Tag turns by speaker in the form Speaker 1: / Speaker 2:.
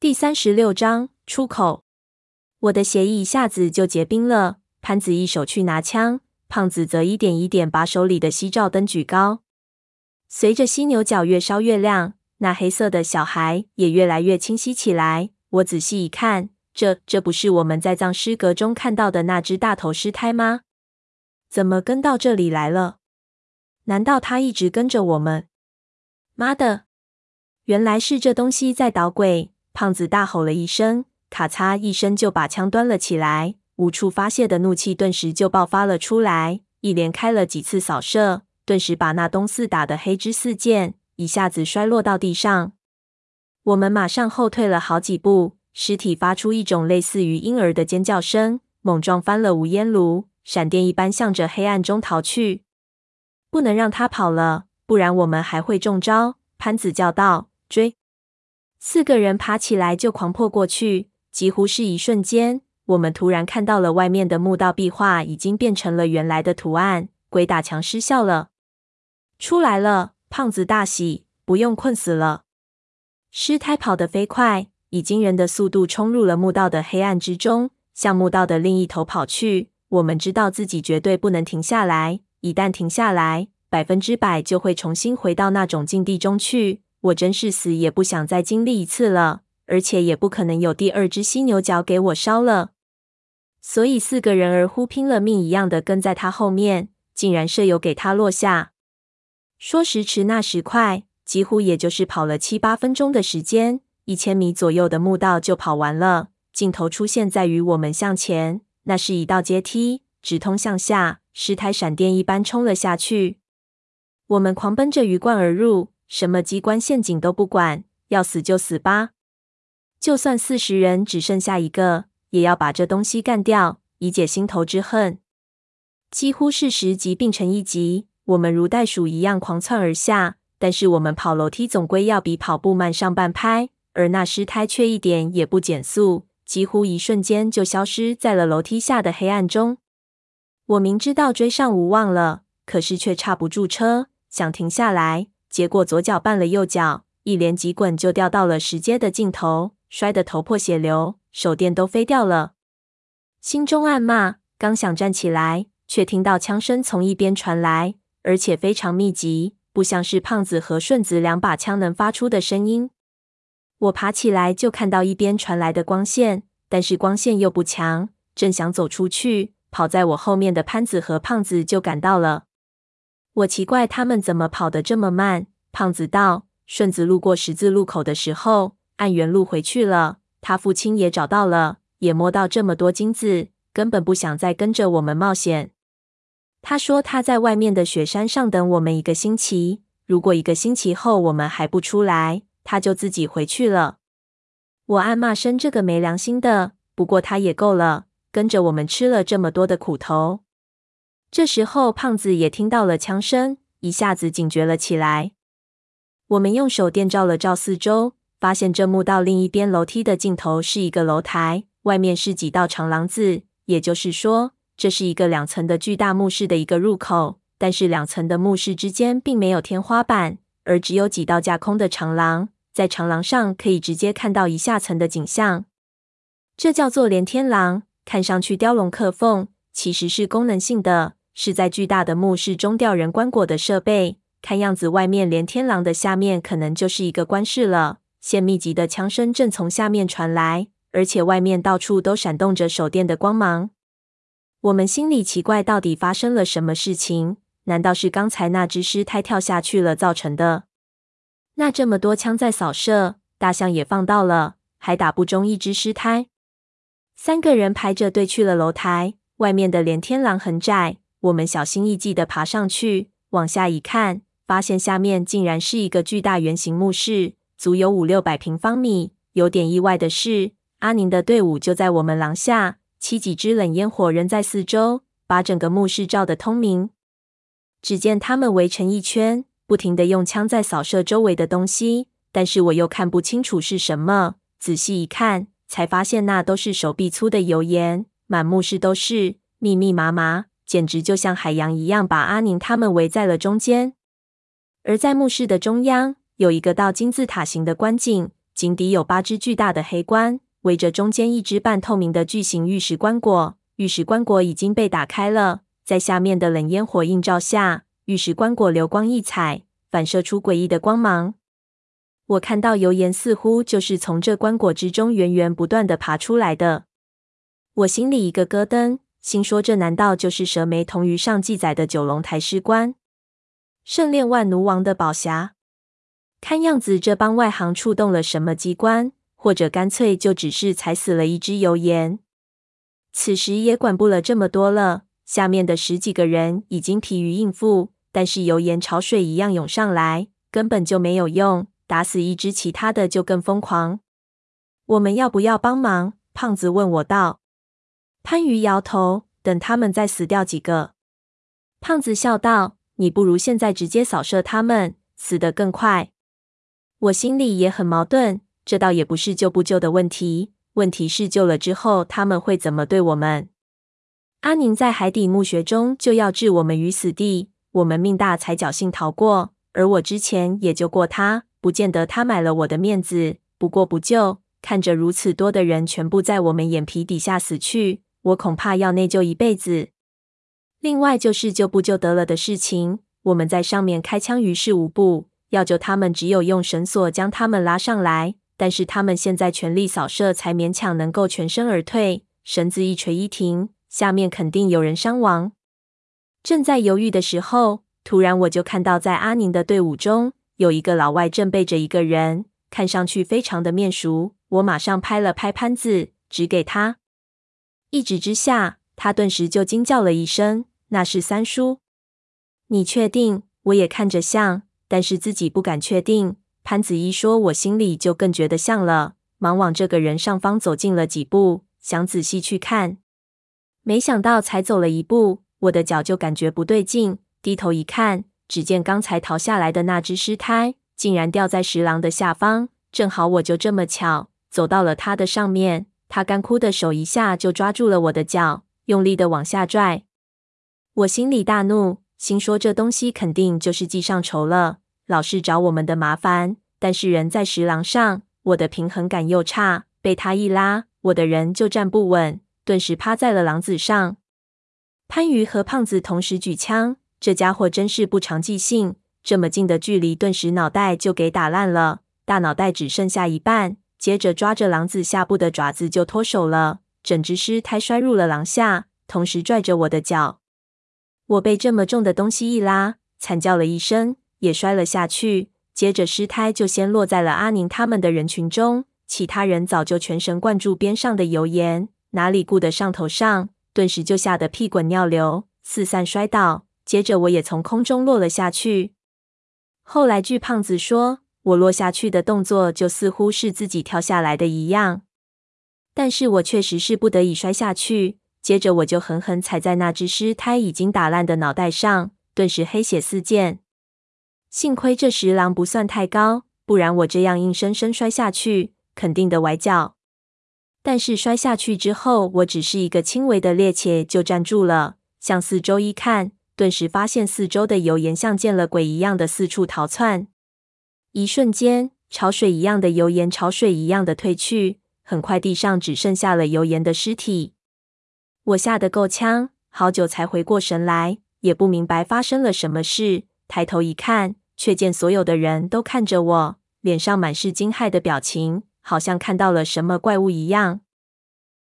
Speaker 1: 第三十六章出口。我的血液一下子就结冰了。潘子一手去拿枪，胖子则一点一点把手里的夕照灯举高。随着犀牛角越烧越亮，那黑色的小孩也越来越清晰起来。我仔细一看，这这不是我们在葬尸阁中看到的那只大头尸胎吗？怎么跟到这里来了？难道他一直跟着我们？妈的！原来是这东西在捣鬼！胖子大吼了一声，咔嚓一声就把枪端了起来，无处发泄的怒气顿时就爆发了出来，一连开了几次扫射，顿时把那东四打得黑之四溅，一下子摔落到地上。我们马上后退了好几步，尸体发出一种类似于婴儿的尖叫声，猛撞翻了无烟炉，闪电一般向着黑暗中逃去。不能让他跑了，不然我们还会中招。潘子叫道：“追！”四个人爬起来就狂破过去，几乎是一瞬间，我们突然看到了外面的墓道壁画已经变成了原来的图案，鬼打墙失效了。出来了！胖子大喜，不用困死了。尸胎跑得飞快，以惊人的速度冲入了墓道的黑暗之中，向墓道的另一头跑去。我们知道自己绝对不能停下来，一旦停下来，百分之百就会重新回到那种境地中去。我真是死也不想再经历一次了，而且也不可能有第二只犀牛角给我烧了。所以四个人儿乎拼了命一样的跟在他后面，竟然舍友给他落下。说时迟，那时快，几乎也就是跑了七八分钟的时间，一千米左右的墓道就跑完了。尽头出现在于我们向前，那是一道阶梯，直通向下。石台闪电一般冲了下去，我们狂奔着鱼贯而入。什么机关陷阱都不管，要死就死吧！就算四十人只剩下一个，也要把这东西干掉，以解心头之恨。几乎是十级并成一级，我们如袋鼠一样狂窜而下。但是我们跑楼梯总归要比跑步慢上半拍，而那尸胎却一点也不减速，几乎一瞬间就消失在了楼梯下的黑暗中。我明知道追上无望了，可是却刹不住车，想停下来。结果左脚绊了右脚，一连几滚就掉到了石阶的尽头，摔得头破血流，手电都飞掉了。心中暗骂，刚想站起来，却听到枪声从一边传来，而且非常密集，不像是胖子和顺子两把枪能发出的声音。我爬起来就看到一边传来的光线，但是光线又不强，正想走出去，跑在我后面的潘子和胖子就赶到了。我奇怪他们怎么跑得这么慢。胖子道：“顺子路过十字路口的时候，按原路回去了。他父亲也找到了，也摸到这么多金子，根本不想再跟着我们冒险。他说他在外面的雪山上等我们一个星期，如果一个星期后我们还不出来，他就自己回去了。”我暗骂声：“这个没良心的！”不过他也够了，跟着我们吃了这么多的苦头。这时候，胖子也听到了枪声，一下子警觉了起来。我们用手电照了照四周，发现这墓道另一边楼梯的尽头是一个楼台，外面是几道长廊子。也就是说，这是一个两层的巨大墓室的一个入口。但是两层的墓室之间并没有天花板，而只有几道架空的长廊，在长廊上可以直接看到一下层的景象。这叫做连天廊，看上去雕龙刻凤，其实是功能性的。是在巨大的墓室中吊人棺椁的设备，看样子外面连天狼的下面可能就是一个棺室了。现密集的枪声正从下面传来，而且外面到处都闪动着手电的光芒。我们心里奇怪，到底发生了什么事情？难道是刚才那只尸胎跳下去了造成的？那这么多枪在扫射，大象也放到了，还打不中一只尸胎。三个人排着队去了楼台，外面的连天狼很窄。我们小心翼翼地爬上去，往下一看，发现下面竟然是一个巨大圆形墓室，足有五六百平方米。有点意外的是，阿宁的队伍就在我们廊下，七几支冷烟火扔在四周，把整个墓室照得通明。只见他们围成一圈，不停地用枪在扫射周围的东西，但是我又看不清楚是什么。仔细一看，才发现那都是手臂粗的油盐，满墓室都是，密密麻麻。简直就像海洋一样，把阿宁他们围在了中间。而在墓室的中央，有一个倒金字塔形的棺井，井底有八只巨大的黑棺，围着中间一只半透明的巨型玉石棺椁。玉石棺椁已经被打开了，在下面的冷烟火映照下，玉石棺椁流光溢彩，反射出诡异的光芒。我看到油盐似乎就是从这棺椁之中源源不断地爬出来的。我心里一个咯噔，心说：这难道就是蛇眉铜鱼上记载的九龙台尸棺？圣炼万奴王的宝匣？看样子这帮外行触动了什么机关，或者干脆就只是踩死了一只油盐。此时也管不了这么多了，下面的十几个人已经疲于应付。但是油盐潮水一样涌上来，根本就没有用。打死一只，其他的就更疯狂。我们要不要帮忙？胖子问我道。潘鱼摇头，等他们再死掉几个。胖子笑道：“你不如现在直接扫射他们，死得更快。”我心里也很矛盾，这倒也不是救不救的问题，问题是救了之后他们会怎么对我们？阿宁在海底墓穴中就要置我们于死地。我们命大，才侥幸逃过。而我之前也救过他，不见得他买了我的面子。不过不救，看着如此多的人全部在我们眼皮底下死去，我恐怕要内疚一辈子。另外就是救不救得了的事情，我们在上面开枪于事无补，要救他们只有用绳索将他们拉上来。但是他们现在全力扫射，才勉强能够全身而退。绳子一垂一停，下面肯定有人伤亡。正在犹豫的时候，突然我就看到，在阿宁的队伍中有一个老外正背着一个人，看上去非常的面熟。我马上拍了拍潘子，指给他。一指之下，他顿时就惊叫了一声：“那是三叔！”你确定？我也看着像，但是自己不敢确定。潘子一说，我心里就更觉得像了，忙往这个人上方走近了几步，想仔细去看。没想到才走了一步。我的脚就感觉不对劲，低头一看，只见刚才逃下来的那只尸胎竟然掉在石廊的下方，正好我就这么巧走到了它的上面。他干枯的手一下就抓住了我的脚，用力的往下拽。我心里大怒，心说这东西肯定就是记上仇了，老是找我们的麻烦。但是人在石廊上，我的平衡感又差，被他一拉，我的人就站不稳，顿时趴在了廊子上。潘鱼和胖子同时举枪，这家伙真是不长记性，这么近的距离，顿时脑袋就给打烂了，大脑袋只剩下一半。接着抓着狼子下部的爪子就脱手了，整只尸胎摔入了廊下，同时拽着我的脚。我被这么重的东西一拉，惨叫了一声，也摔了下去。接着尸胎就先落在了阿宁他们的人群中，其他人早就全神贯注边上的油盐，哪里顾得上头上？顿时就吓得屁滚尿流，四散摔倒。接着我也从空中落了下去。后来据胖子说，我落下去的动作就似乎是自己跳下来的一样。但是我确实是不得已摔下去。接着我就狠狠踩在那只尸胎已经打烂的脑袋上，顿时黑血四溅。幸亏这石廊不算太高，不然我这样硬生生摔下去，肯定的崴脚。但是摔下去之后，我只是一个轻微的趔趄就站住了，向四周一看，顿时发现四周的油盐像见了鬼一样的四处逃窜。一瞬间，潮水一样的油盐潮水一样的退去，很快地上只剩下了油盐的尸体。我吓得够呛，好久才回过神来，也不明白发生了什么事。抬头一看，却见所有的人都看着我，脸上满是惊骇的表情。好像看到了什么怪物一样。